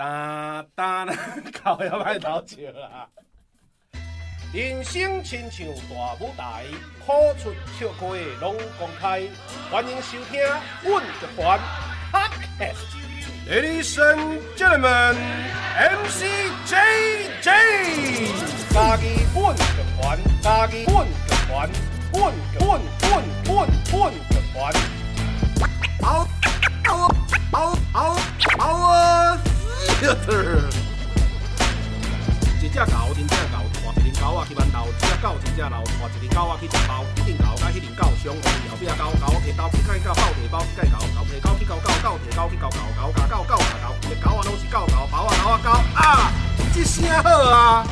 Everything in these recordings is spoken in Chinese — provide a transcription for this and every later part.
哒哒，搞要歹偷笑啦！人生亲像大舞台，苦出笑开拢公开。欢迎收听《阮乐团》。Ladies and gentlemen, MC JJ，家己阮乐团，家己阮乐团，阮阮阮阮阮乐团。嗷嗷嗷嗷嗷 啊！一只狗，真正狗。一只狗啊去馒头，一只狗真正老，换一只狗啊去食包，一只狗甲迄只狗相共，后壁狗狗提刀去甲伊狗包提包去甲伊狗，狗提狗去搞狗狗提狗去搞狗狗甲狗狗甲狗，一只狗啊拢是狗狗，包啊狗啊狗啊，这声好啊！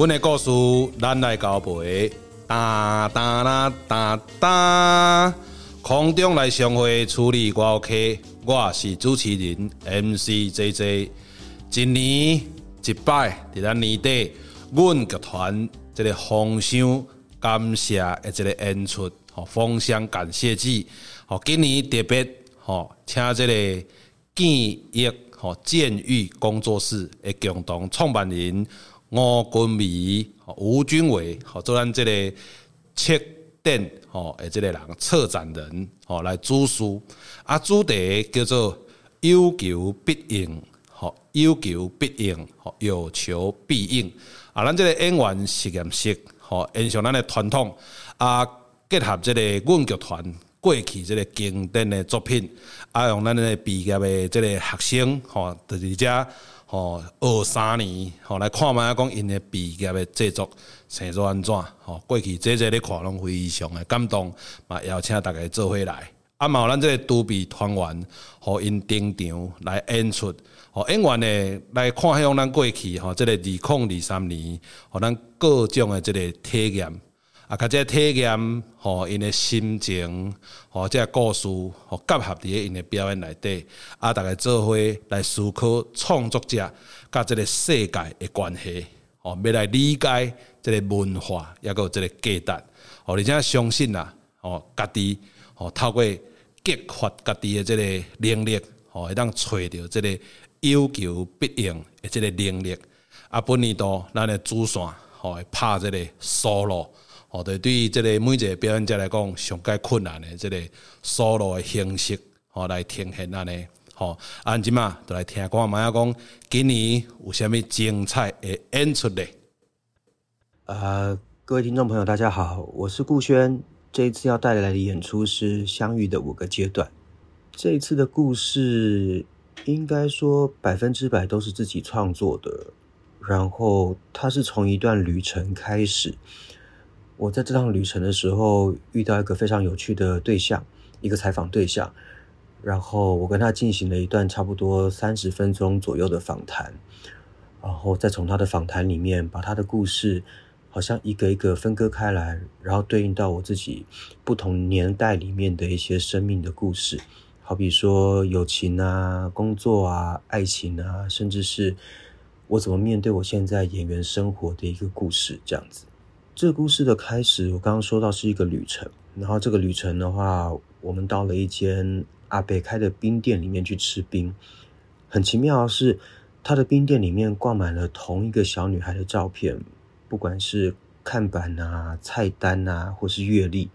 阮的故事，咱来交陪。哒哒啦哒哒，空中来相会处理我 OK，我是主持人 MC JJ。今年一摆伫咱年底，阮乐团这个封箱感谢的这个演出，吼封箱感谢祭，吼今年特别吼请这个建业吼建育工作室的共同创办人吴君美。吴君伟，做咱这个策展，吼，诶，这个人策展人，吼，来主书，啊，主题叫做有求必应，吼，有求必应，吼，有求必应，啊，咱这个演员实验室，吼，延续咱的传统，啊，结合这个阮剧团过去这个经典的作品，啊，用咱的毕业的这个学生，吼，在这。吼，二三年，吼来看觅讲因的毕业的制作成做安怎？吼，过去这这咧看拢非常的感动，嘛邀请大家做伙来。啊，嘛有咱这个独臂团员，互因登场来演出。吼，演员呢来看向咱过去，吼，这个二零二三年，互咱各种的这个体验。啊，甲这体验，吼，因的心情，吼，这个故事，吼，结合伫因的表演内底，啊，大家做伙来思考创作者甲这个世界的关系，吼，要来理解这个文化，抑阁这个价值，吼，而且相信啦，吼，家己，吼，透过激发家己的这个能力，吼，会当揣到这个有求必应的这个能力。啊，本年度咱的主线，吼，会拍这个 solo。哦，对，对于这个每一个表演者来讲，上盖困难的这个 solo 的形式，哦来呈现安尼，吼，安吉嘛，就来听看嘛，讲今年有虾米精彩的演出嘞？呃，各位听众朋友，大家好，我是顾轩，这一次要带来的演出是相遇的五个阶段。这一次的故事，应该说百分之百都是自己创作的，然后它是从一段旅程开始。我在这趟旅程的时候遇到一个非常有趣的对象，一个采访对象，然后我跟他进行了一段差不多三十分钟左右的访谈，然后再从他的访谈里面把他的故事好像一个一个分割开来，然后对应到我自己不同年代里面的一些生命的故事，好比说友情啊、工作啊、爱情啊，甚至是我怎么面对我现在演员生活的一个故事，这样子。这个故事的开始，我刚刚说到是一个旅程，然后这个旅程的话，我们到了一间阿北开的冰店里面去吃冰。很奇妙的是，他的冰店里面挂满了同一个小女孩的照片，不管是看板啊、菜单啊，或是阅历。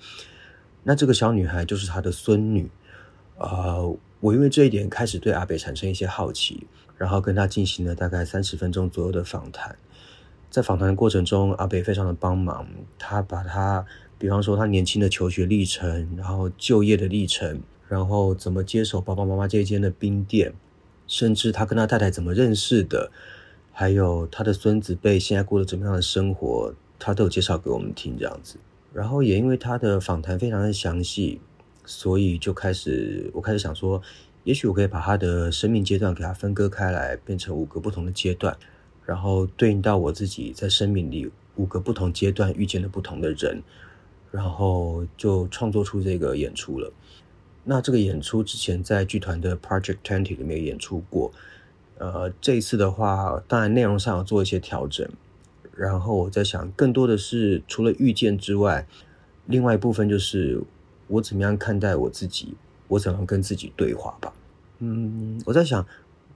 那这个小女孩就是他的孙女。呃，我因为这一点开始对阿北产生一些好奇，然后跟他进行了大概三十分钟左右的访谈。在访谈的过程中，阿北非常的帮忙。他把他，比方说他年轻的求学历程，然后就业的历程，然后怎么接手爸爸妈妈这一间的冰店，甚至他跟他太太怎么认识的，还有他的孙子辈现在过得怎么样的生活，他都有介绍给我们听这样子。然后也因为他的访谈非常的详细，所以就开始我开始想说，也许我可以把他的生命阶段给他分割开来，变成五个不同的阶段。然后对应到我自己在生命里五个不同阶段遇见了不同的人，然后就创作出这个演出了。那这个演出之前在剧团的 Project Twenty 里面演出过，呃，这一次的话，当然内容上有做一些调整，然后我在想，更多的是除了遇见之外，另外一部分就是我怎么样看待我自己，我怎么跟自己对话吧。嗯，我在想，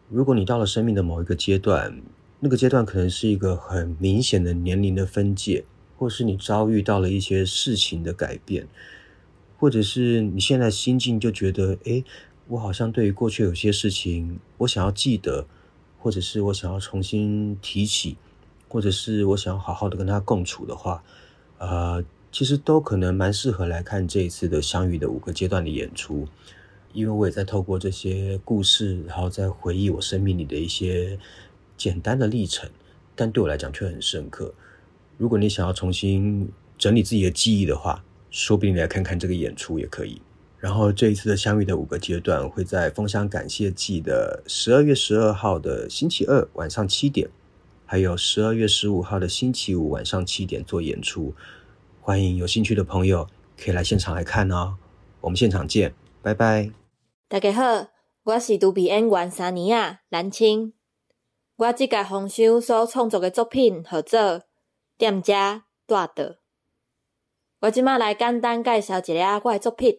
如果你到了生命的某一个阶段，那个阶段可能是一个很明显的年龄的分界，或是你遭遇到了一些事情的改变，或者是你现在心境就觉得，诶，我好像对于过去有些事情，我想要记得，或者是我想要重新提起，或者是我想要好好的跟他共处的话，呃，其实都可能蛮适合来看这一次的相遇的五个阶段的演出。因为我也在透过这些故事，然后再回忆我生命里的一些简单的历程，但对我来讲却很深刻。如果你想要重新整理自己的记忆的话，说不定来看看这个演出也可以。然后这一次的相遇的五个阶段会在封箱感谢祭的十二月十二号的星期二晚上七点，还有十二月十五号的星期五晚上七点做演出。欢迎有兴趣的朋友可以来现场来看哦。我们现场见，拜拜。大家好，我是独臂演员三妮仔蓝青。我即个封箱所创作诶作品号做《踮遮大岛》。我即马来简单介绍一下我诶作品。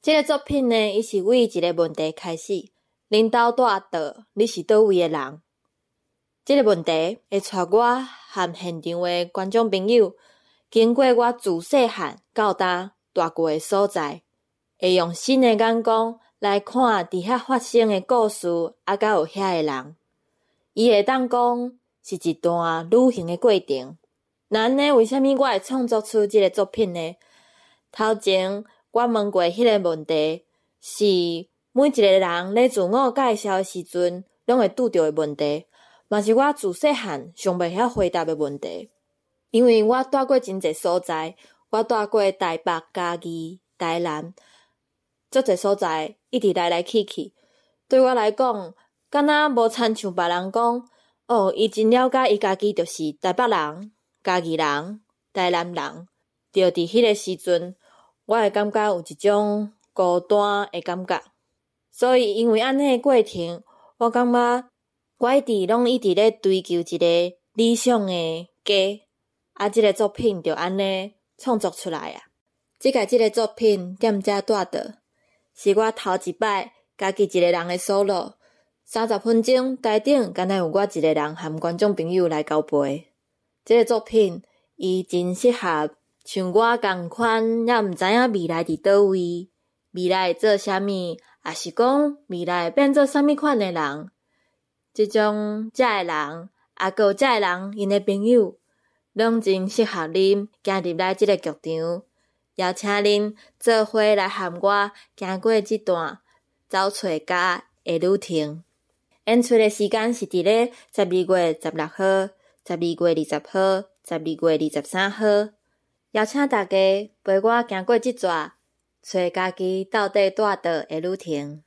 这个作品呢，伊是为一个问题开始：恁兜大岛，你是叨位诶人？这个问题会带我和现场诶观众朋友，经过我自细汉到大大过诶所在，会用新诶眼光。来看伫遐发生诶故事，啊，甲有遐个人，伊会当讲是一段旅行诶过程。那呢，为虾米我会创作出即个作品呢？头前我问过迄个问题，是每一个人咧自我介绍诶时阵，拢会拄着诶问题，嘛是我自细汉上袂晓回答诶问题。因为我住过真侪所在，我住过台北、嘉义、台南。这个所在一直来来去去，对我来讲，敢若无亲像别人讲，哦，伊真了解伊家己就是台北人、家己人、台南人。就伫迄个时阵，我会感觉有一种孤单的感觉。所以因为安尼个过程，我感觉我一直拢一直咧追求一个理想诶家，啊，即个作品就安尼创作出来啊。即个即个作品踮遮大岛。是我头一摆家己一个人诶 solo，三十分钟台顶，敢若有我一个人和观众朋友来交陪。这个作品伊真适合像我共款，也毋知影未来伫叨位，未来做啥物，也是讲未来变做啥物款的人。即种遮个人，啊，阁有遮个人，因的朋友，拢真适合恁加入来即个剧场。邀请恁做伙来和我行过这段找找家的旅程。演出的时间是伫咧十二月十六号、十二月二十号、十二月二十三号。邀请大家陪我行过这段找家己到底大岛的旅程。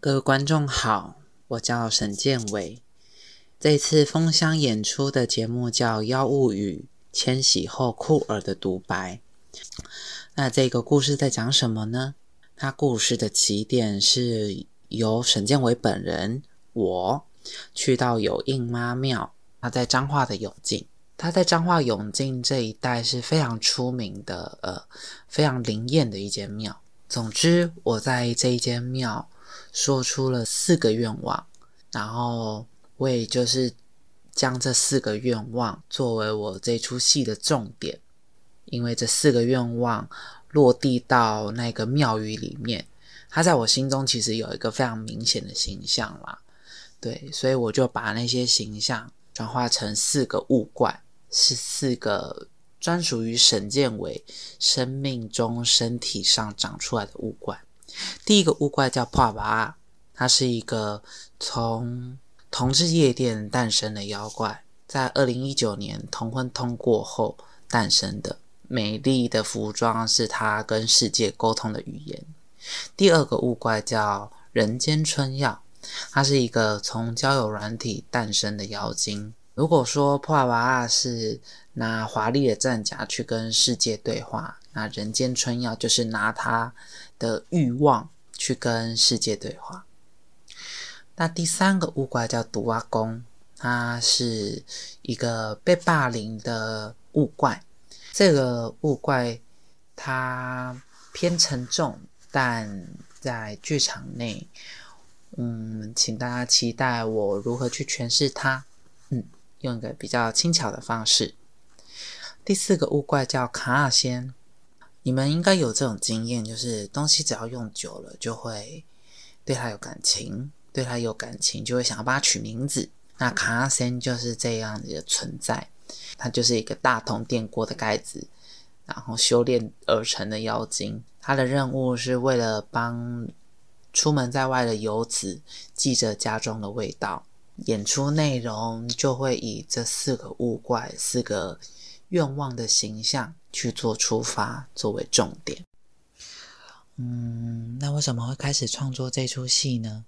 各位观众好，我叫沈建伟。这次封箱演出的节目叫《妖物语：迁徙后酷儿的独白》。那这个故事在讲什么呢？它故事的起点是由沈建伟本人，我去到有应妈庙，它在彰化的永靖，它在彰化永靖这一带是非常出名的，呃，非常灵验的一间庙。总之，我在这一间庙说出了四个愿望，然后我也就是将这四个愿望作为我这出戏的重点。因为这四个愿望落地到那个庙宇里面，它在我心中其实有一个非常明显的形象啦。对，所以我就把那些形象转化成四个物怪，是四个专属于沈建伟生命中身体上长出来的物怪。第一个物怪叫破娃，它是一个从同志夜店诞生的妖怪，在二零一九年同婚通过后诞生的。美丽的服装是他跟世界沟通的语言。第二个物怪叫人间春药，它是一个从交友软体诞生的妖精。如果说破娃是拿华丽的战甲去跟世界对话，那人间春药就是拿他的欲望去跟世界对话。那第三个物怪叫毒蛙公。它是一个被霸凌的物怪。这个物怪它偏沉重，但在剧场内，嗯，请大家期待我如何去诠释它。嗯，用一个比较轻巧的方式。第四个物怪叫卡尔仙，你们应该有这种经验，就是东西只要用久了，就会对它有感情，对它有感情，就会想要帮它取名字。那卡尔仙就是这样子的存在。它就是一个大铜电锅的盖子，然后修炼而成的妖精。它的任务是为了帮出门在外的游子记着家中的味道。演出内容就会以这四个物怪、四个愿望的形象去做出发，作为重点。嗯，那为什么会开始创作这出戏呢？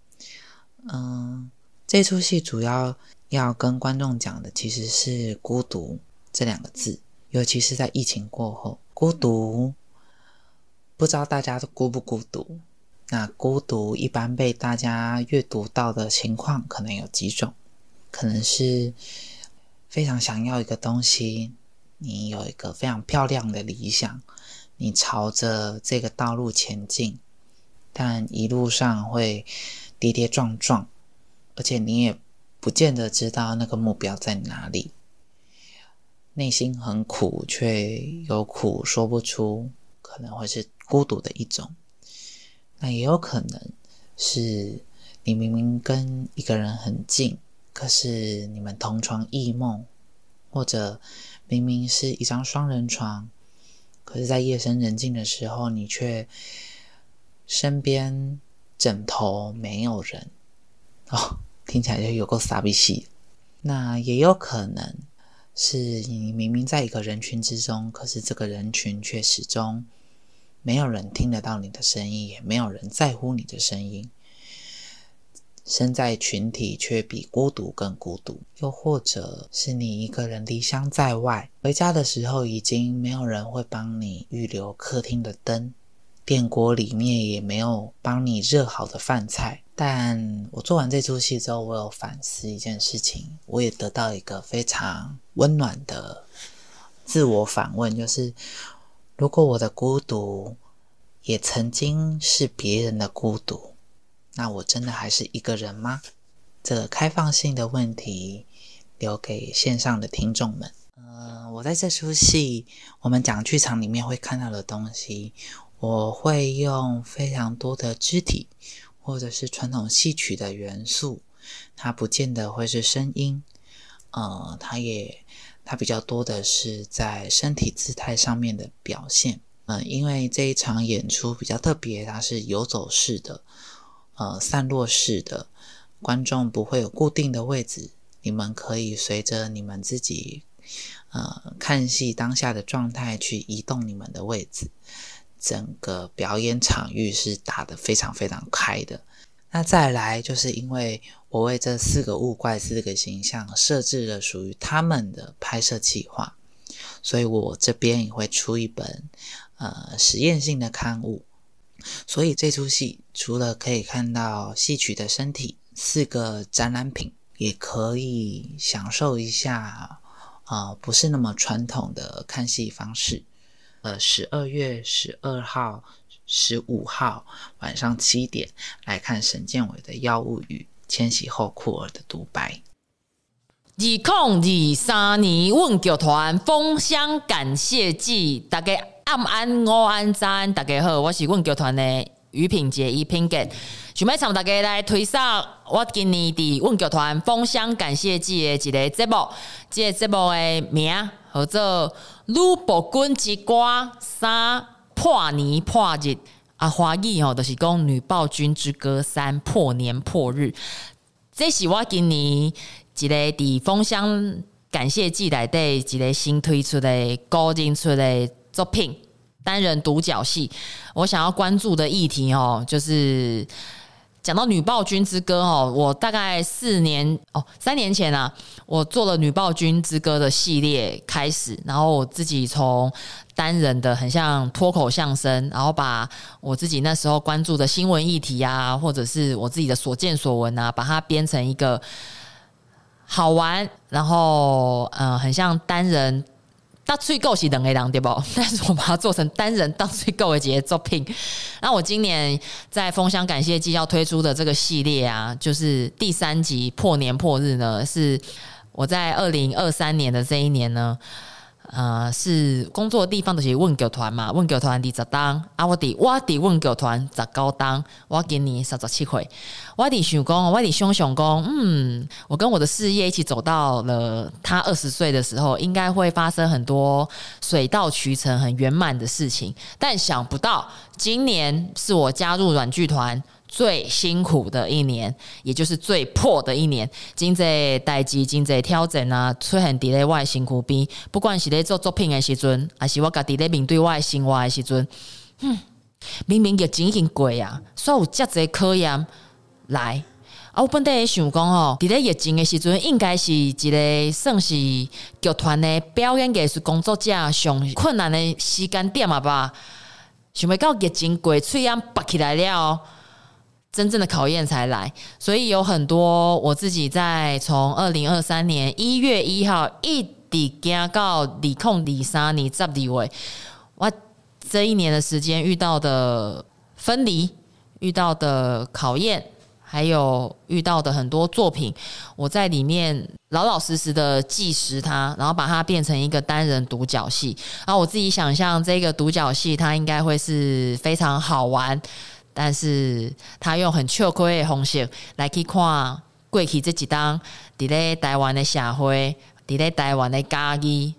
嗯，这出戏主要。要跟观众讲的其实是孤独这两个字，尤其是在疫情过后，孤独不知道大家都孤不孤独？那孤独一般被大家阅读到的情况可能有几种，可能是非常想要一个东西，你有一个非常漂亮的理想，你朝着这个道路前进，但一路上会跌跌撞撞，而且你也。不见得知道那个目标在哪里，内心很苦，却有苦说不出，可能会是孤独的一种。那也有可能是你明明跟一个人很近，可是你们同床异梦，或者明明是一张双人床，可是在夜深人静的时候，你却身边枕头没有人哦。听起来就有够傻逼戏，那也有可能是你明明在一个人群之中，可是这个人群却始终没有人听得到你的声音，也没有人在乎你的声音。身在群体却比孤独更孤独，又或者是你一个人离乡在外，回家的时候已经没有人会帮你预留客厅的灯，电锅里面也没有帮你热好的饭菜。但我做完这出戏之后，我有反思一件事情，我也得到一个非常温暖的自我反问，就是如果我的孤独也曾经是别人的孤独，那我真的还是一个人吗？这个开放性的问题留给线上的听众们。嗯、我在这出戏，我们讲剧场里面会看到的东西，我会用非常多的肢体。或者是传统戏曲的元素，它不见得会是声音，呃，它也它比较多的是在身体姿态上面的表现，嗯、因为这一场演出比较特别，它是游走式的，呃，散落式的，观众不会有固定的位置，你们可以随着你们自己，呃，看戏当下的状态去移动你们的位置。整个表演场域是打得非常非常开的。那再来，就是因为我为这四个物怪、四个形象设置了属于他们的拍摄计划，所以我这边也会出一本呃实验性的刊物。所以这出戏除了可以看到戏曲的身体、四个展览品，也可以享受一下啊、呃，不是那么传统的看戏方式。呃，十二月十二号、十五号晚上七点来看沈建伟的《药物与》，千禧后酷儿的独白。二零二三年阮剧团封箱感谢祭，大家暗安午安赞，大家好，我是阮剧团的余品杰一品杰，想要请大家来推送我今年的阮剧团封箱感谢祭的一个节目，这个节目的名叫做。吕布君之歌三破年破日啊，华裔哦，就是讲女暴君之歌三破年破日。这是我今年一个伫封箱感谢祭内底一个新推出的高进出的作品，单人独角戏。我想要关注的议题哦，就是。讲到《女暴君之歌》哦，我大概四年哦，三年前啊，我做了《女暴君之歌》的系列开始，然后我自己从单人的很像脱口相声，然后把我自己那时候关注的新闻议题啊，或者是我自己的所见所闻啊，把它编成一个好玩，然后呃，很像单人。大吹够是两个人对不？但是我把它做成单人大吹够的作品。那我今年在封箱感谢季要推出的这个系列啊，就是第三集破年破日呢，是我在二零二三年的这一年呢。呃，是工作地方都是问剧团嘛？问剧团第十档啊，我伫我伫问剧团十九档，我今年三十七岁，我伫想讲，我伫想想讲，嗯，我跟我的事业一起走到了他二十岁的时候，应该会发生很多水到渠成、很圆满的事情，但想不到今年是我加入软剧团。最辛苦的一年，也就是最破的一年，经济代志、经济挑战啊，出现伫咧我的辛苦边。不管是咧做作品的时阵，还是我家己咧面对我的生活的时阵，嗯，明明疫情已经过啊，所以有遮侪考验来。啊，我本来也想讲吼，伫咧疫情的时阵，应该是一个算是剧团的表演艺术工作者上困难的时间点嘛吧。想袂到疫情过，喙罨拔起来了。真正的考验才来，所以有很多我自己在从二零二三年一月一号一直行到二零二三年十二月，我这一年的时间遇到的分离、遇到的考验，还有遇到的很多作品，我在里面老老实实的记实它，然后把它变成一个单人独角戏。然后我自己想象这个独角戏，它应该会是非常好玩。但是他用很笑亏的方式来去看过去这几档伫咧台湾的社会，伫咧台湾的家己，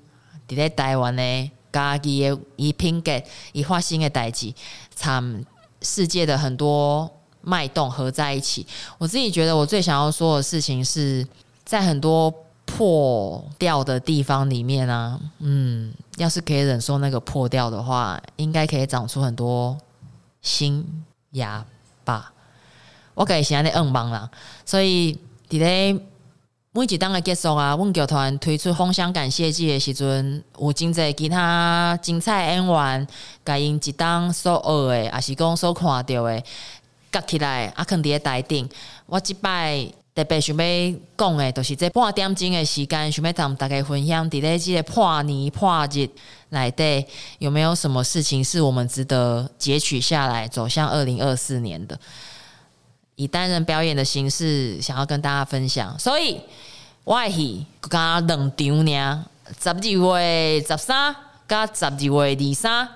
伫咧台湾的家己的伊品格伊发生的代志，参世界的很多脉动合在一起。我自己觉得，我最想要说的事情是在很多破掉的地方里面啊，嗯，要是可以忍受那个破掉的话，应该可以长出很多新。呀吧，我改现在在硬忙啦，所以伫咧每一档的结束啊，阮剧团推出封箱感谢祭的时阵，有真侪其他精彩演员，甲因一档所学的，也是讲所看到的，夹起来啊，放伫咧台顶。我即摆特别想要讲的，就是这半点钟的时间，想要同大家分享伫咧即个破年破日。来对，有没有什么事情是我们值得截取下来，走向二零二四年的？以单人表演的形式，想要跟大家分享。所以，我是刚两场呢，十二月十三加十二月二十三，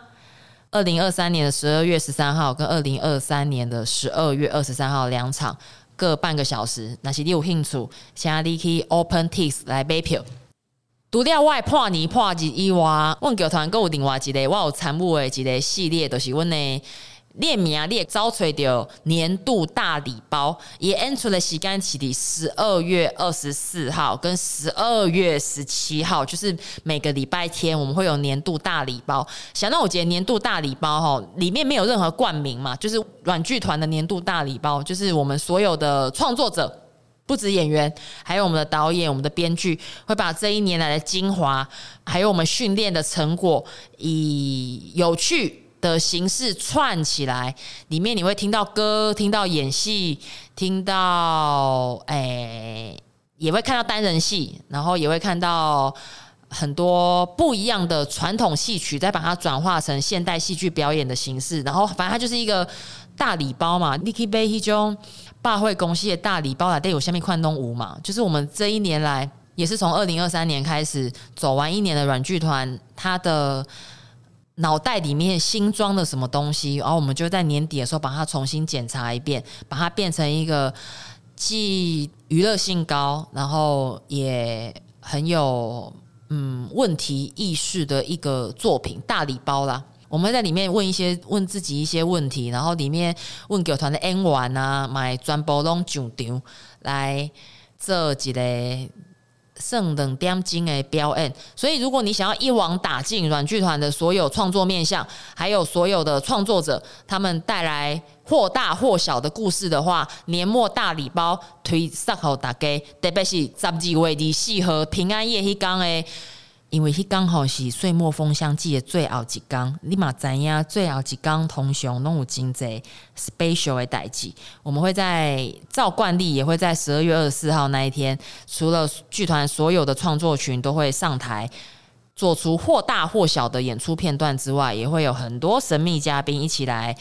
二零二三年的十二月十三号跟二零二三年的十二月二十三号两场，各半个小时。那是你有兴趣，请你去 OpenTix 来买票。除了我破年破日以外，阮剧团还有另外一个我有参与的一个系列，就是阮的列名啊列招找到年度大礼包，也演出的时间是伫十二月二十四号跟十二月十七号，就是每个礼拜天我们会有年度大礼包。想到我觉得年度大礼包哈，里面没有任何冠名嘛，就是软剧团的年度大礼包，就是我们所有的创作者。不止演员，还有我们的导演、我们的编剧，会把这一年来的精华，还有我们训练的成果，以有趣的形式串起来。里面你会听到歌，听到演戏，听到哎、欸，也会看到单人戏，然后也会看到很多不一样的传统戏曲，再把它转化成现代戏剧表演的形式。然后，反正它就是一个大礼包嘛，你可以背一种。百货公司的大礼包来带有下面宽东舞嘛，就是我们这一年来也是从二零二三年开始走完一年的软剧团，它的脑袋里面新装的什么东西，然后我们就在年底的时候把它重新检查一遍，把它变成一个既娱乐性高，然后也很有嗯问题意识的一个作品大礼包啦。我们在里面问一些问自己一些问题，然后里面问剧团的演员啊，买专播拢上场来做一个剩两点钟的表演。所以，如果你想要一网打尽软剧团的所有创作面向，还有所有的创作者他们带来或大或小的故事的话，年末大礼包推送给大家，特别是十二月二十四号平安夜迄天的。因为迄刚好是岁末封箱季的最后一天，你嘛知影最后一天通常拢有真济 special 的代志。我们会在照惯例，也会在十二月二十四号那一天，除了剧团所有的创作群都会上台，做出或大或小的演出片段之外，也会有很多神秘嘉宾一起来。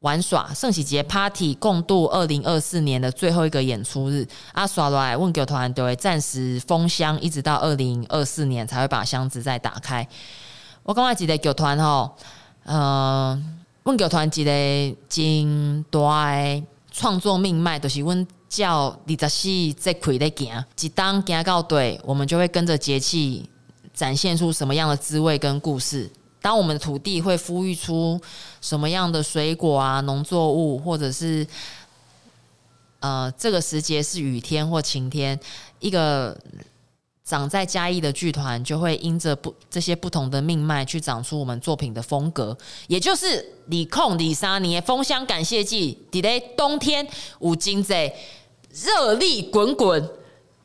玩耍圣喜节 Party 共度二零二四年的最后一个演出日，阿耍来问剧团都会暂时封箱，一直到二零二四年才会把箱子再打开。我刚刚记得剧团吼，呃，问剧团一个真大的创作命脉，就是阮叫二十四节气的行，一当行到对，我们就会跟着节气展现出什么样的滋味跟故事。当我们的土地会孵育出什么样的水果啊、农作物，或者是呃，这个时节是雨天或晴天，一个长在嘉义的剧团就会因着不这些不同的命脉去长出我们作品的风格，也就是李控李莎尼风箱感谢祭，在冬天五金贼热力滚滚、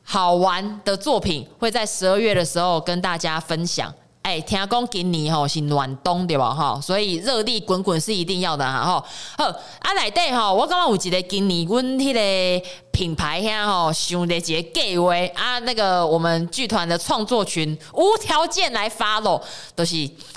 好玩的作品，会在十二月的时候跟大家分享。哎、听讲今年吼是暖冬对吧？哈，所以热力滚滚是一定要的哈。吼，好啊，内底吼，我感觉有一个今年阮迄个品牌遐吼，想的一个计划啊，那个我们剧团的创作群无条件来发咯都、是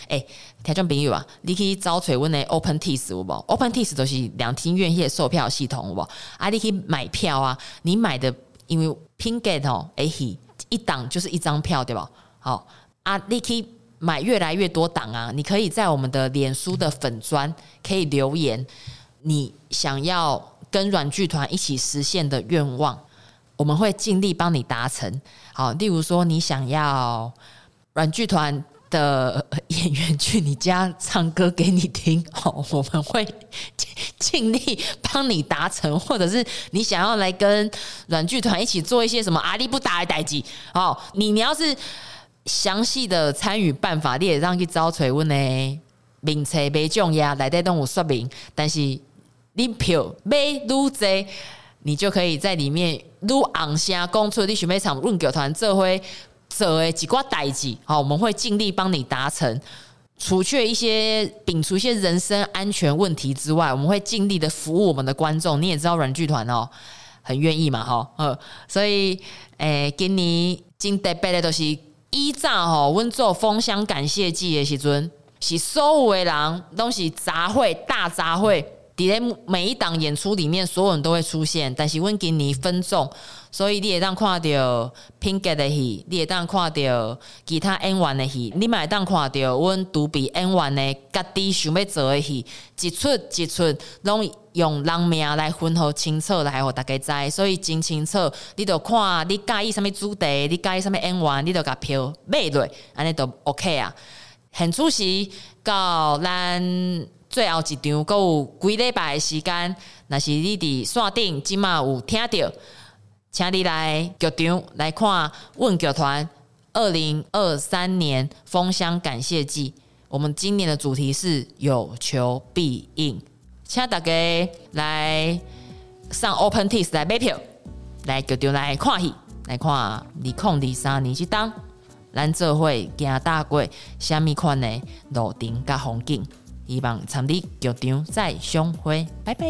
哎，听众朋友啊，你可以找找阮的 OpenTix 有无？OpenTix 都是两厅院迄个售票系统有无？啊，你可以买票啊，你买的因为 Pinkgate 吼，哎嘿，一档就是一张票对吧？好啊，你可以。买越来越多档啊！你可以在我们的脸书的粉砖可以留言，你想要跟软剧团一起实现的愿望，我们会尽力帮你达成。好，例如说你想要软剧团的演员去你家唱歌给你听，好，我们会尽力帮你达成。或者是你想要来跟软剧团一起做一些什么阿里不打的代际，好，你你要是。详细的参与办法，你也让去找找阮的名册买奖呀，内底都有说明。但是你票买愈多，你就可以在里面愈昂声讲出你想要场论剧团做伙做的几挂代志。好，我们会尽力帮你达成。除却一些摒除一些人身安全问题之外，我们会尽力的服务我们的观众。你也知道软剧团哦，很愿意嘛，哈，呃，所以诶、欸，今年真特别的都是。依照吼，阮做封箱感谢祭的时阵，是所有的人拢是杂烩大杂烩，伫每一档演出里面，所有人都会出现。但是阮今年分众，所以你会当看到 Pink 的戏，你会当看到其他演员的戏，你嘛会当看到阮独臂演员的家己想要做的戏，一出一出拢。用人名来分好清楚，来互大家知，所以真清楚。你就看你介意什么主题，你介意什么演员，你就甲票买落，安尼都 OK 啊。现出时到咱最后一场，阁有几礼拜的时间，若是你伫线顶，即马有听到，请你来剧场来看阮剧团二零二三年封箱感谢祭。我们今年的主题是有求必应。请大家来上 OpenTix 来买票，来剧场来看戏，来看二零二三年即档，咱做伙行大过虾米款的路程甲风景，希望参与局长再相会拜拜。